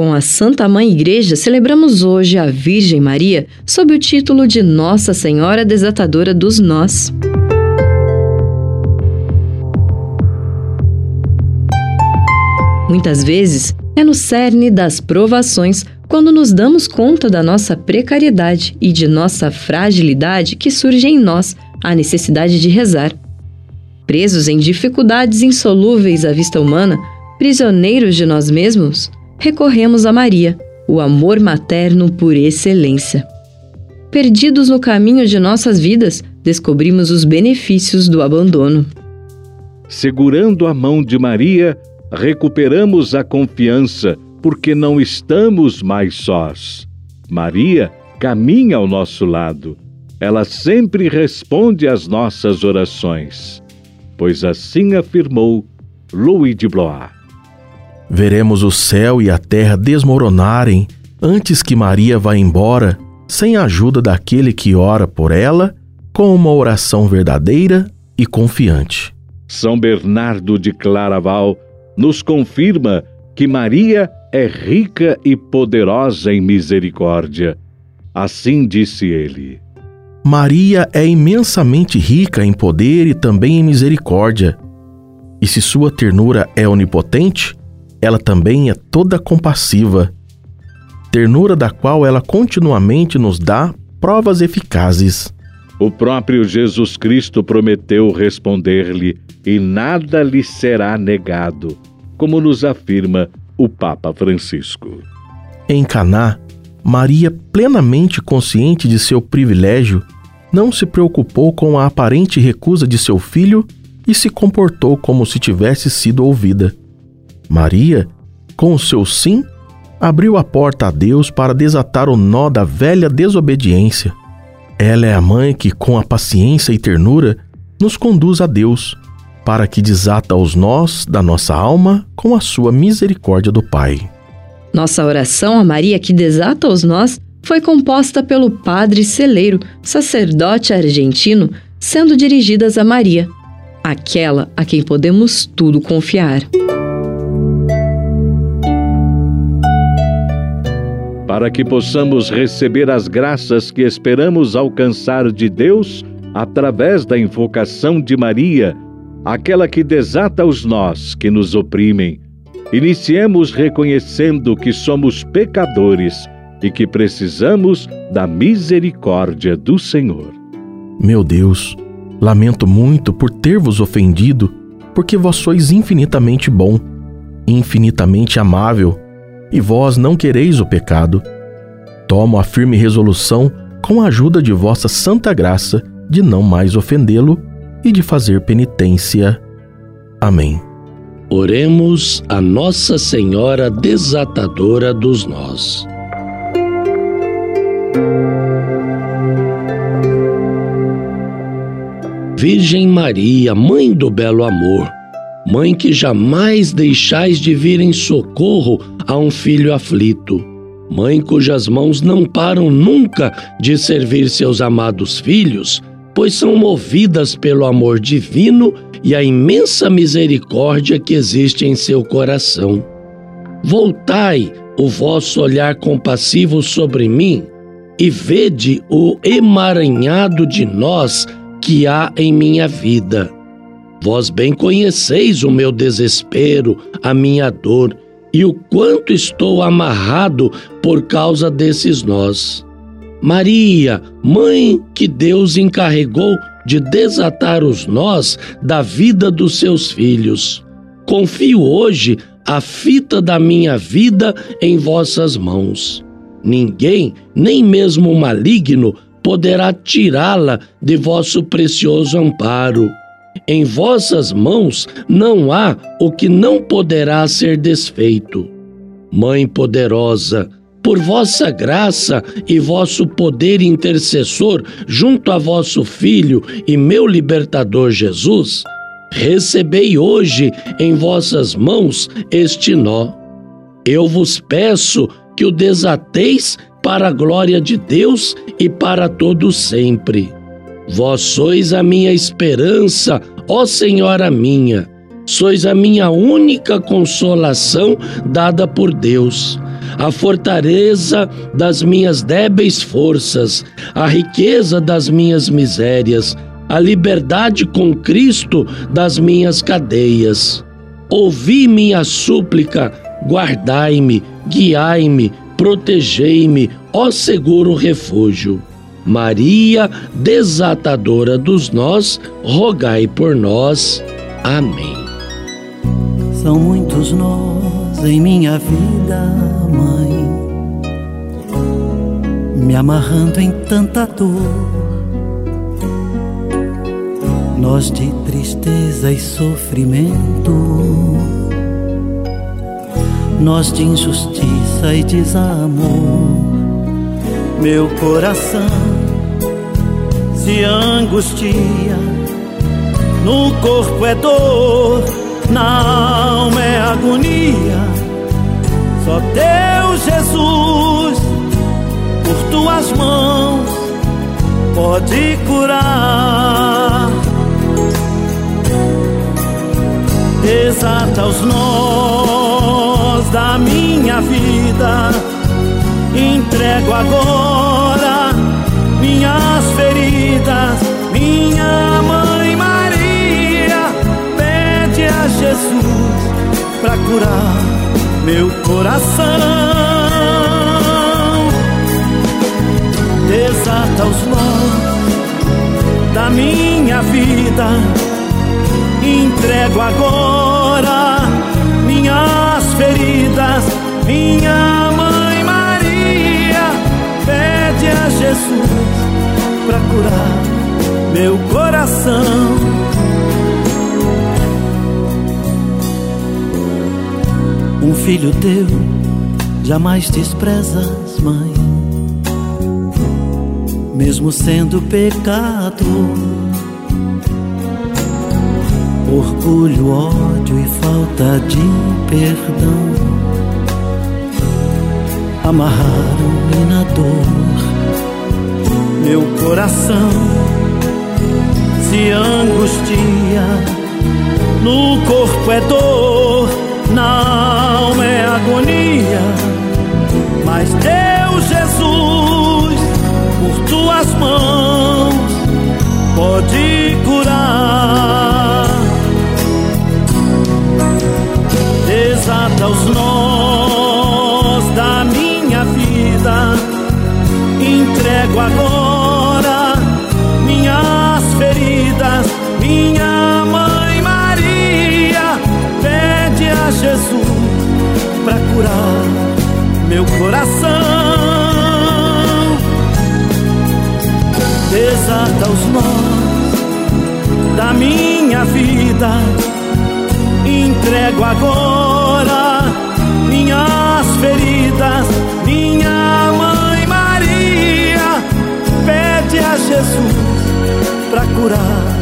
Com a Santa Mãe Igreja, celebramos hoje a Virgem Maria sob o título de Nossa Senhora Desatadora dos Nós. Muitas vezes é no cerne das provações quando nos damos conta da nossa precariedade e de nossa fragilidade que surge em nós a necessidade de rezar. Presos em dificuldades insolúveis à vista humana, prisioneiros de nós mesmos, recorremos a Maria, o amor materno por excelência. Perdidos no caminho de nossas vidas, descobrimos os benefícios do abandono. Segurando a mão de Maria, recuperamos a confiança, porque não estamos mais sós. Maria caminha ao nosso lado. Ela sempre responde às nossas orações, pois assim afirmou Louis de Blois. Veremos o céu e a terra desmoronarem antes que Maria vá embora, sem a ajuda daquele que ora por ela, com uma oração verdadeira e confiante. São Bernardo de Claraval nos confirma que Maria é rica e poderosa em misericórdia. Assim disse ele. Maria é imensamente rica em poder e também em misericórdia. E se sua ternura é onipotente, ela também é toda compassiva, ternura da qual ela continuamente nos dá provas eficazes. O próprio Jesus Cristo prometeu responder-lhe, e nada lhe será negado, como nos afirma o Papa Francisco. Em Caná, Maria, plenamente consciente de seu privilégio, não se preocupou com a aparente recusa de seu filho e se comportou como se tivesse sido ouvida. Maria, com o seu sim, abriu a porta a Deus para desatar o nó da velha desobediência. Ela é a mãe que, com a paciência e ternura, nos conduz a Deus, para que desata os nós da nossa alma com a sua misericórdia do Pai. Nossa oração a Maria que desata os nós foi composta pelo padre Celeiro, sacerdote argentino, sendo dirigidas a Maria, aquela a quem podemos tudo confiar. Para que possamos receber as graças que esperamos alcançar de Deus através da invocação de Maria, aquela que desata os nós que nos oprimem. Iniciemos reconhecendo que somos pecadores e que precisamos da misericórdia do Senhor. Meu Deus, lamento muito por ter vos ofendido, porque vós sois infinitamente bom, infinitamente amável e vós não quereis o pecado. Tomo a firme resolução, com a ajuda de vossa santa graça, de não mais ofendê-lo e de fazer penitência. Amém. Oremos a Nossa Senhora Desatadora dos Nós. Virgem Maria, Mãe do Belo Amor, Mãe que jamais deixais de vir em socorro a um filho aflito. Mãe cujas mãos não param nunca de servir seus amados filhos, pois são movidas pelo amor divino e a imensa misericórdia que existe em seu coração. Voltai o vosso olhar compassivo sobre mim e vede o emaranhado de nós que há em minha vida Vós bem conheceis o meu desespero, a minha dor e o quanto estou amarrado por causa desses nós. Maria, mãe que Deus encarregou de desatar os nós da vida dos seus filhos, confio hoje a fita da minha vida em vossas mãos. Ninguém, nem mesmo o maligno, poderá tirá-la de vosso precioso amparo. Em vossas mãos não há o que não poderá ser desfeito. Mãe poderosa, por vossa graça e vosso poder intercessor junto a vosso Filho e meu libertador Jesus, recebei hoje em vossas mãos este nó. Eu vos peço que o desateis para a glória de Deus e para todo sempre. Vós sois a minha esperança, ó Senhora minha. Sois a minha única consolação dada por Deus. a fortaleza das minhas débeis forças, a riqueza das minhas misérias, a liberdade com Cristo das minhas cadeias. Ouvi minha súplica, guardai-me, guiai-me, protegei-me, ó seguro refúgio. Maria, desatadora dos nós, rogai por nós. Amém. São muitos nós em minha vida, mãe, me amarrando em tanta dor. Nós de tristeza e sofrimento, nós de injustiça e desamor. Meu coração se angustia, no corpo é dor, na alma é agonia. Só Deus Jesus, por tuas mãos, pode curar. Desata os nós da minha vida, entrego agora minhas minha mãe Maria, pede a Jesus para curar meu coração. Desata os nós da minha vida. Entrego agora minhas feridas, minha mãe Maria. Pede a Jesus curar meu coração. Um filho teu jamais desprezas, mãe, mesmo sendo pecado orgulho, ódio e falta de perdão amarraram-me na dor. Coração se angustia, no corpo é dor, na alma é agonia. Mas Deus Jesus, por tuas mãos, curar meu coração. Desata os nós da minha vida entrego agora minhas feridas, minha mãe Maria pede a Jesus para curar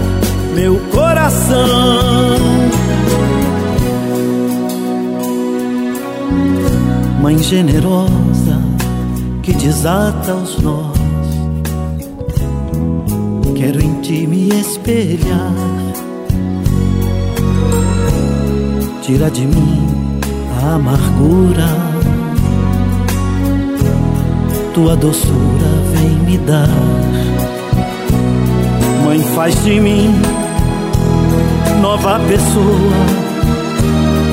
meu coração. Mãe generosa que desata os nós, quero em ti me espelhar tira de mim a amargura. Tua doçura vem me dar. Mãe, faz de mim nova pessoa.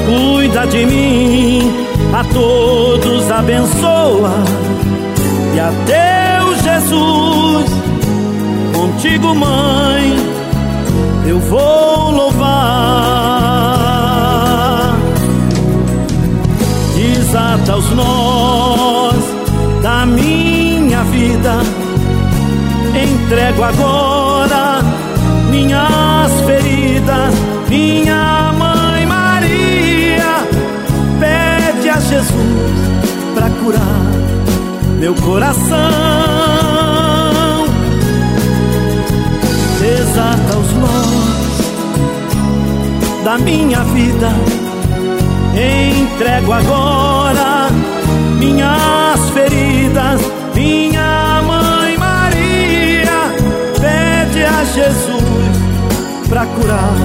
Cuida de mim, a todos abençoa. E a Deus Jesus, contigo, mãe, eu vou louvar. desata os nós da minha vida. Entrego agora minhas feridas, meu coração. Desata os nós da minha vida. Entrego agora minhas feridas, minha mãe Maria pede a Jesus para curar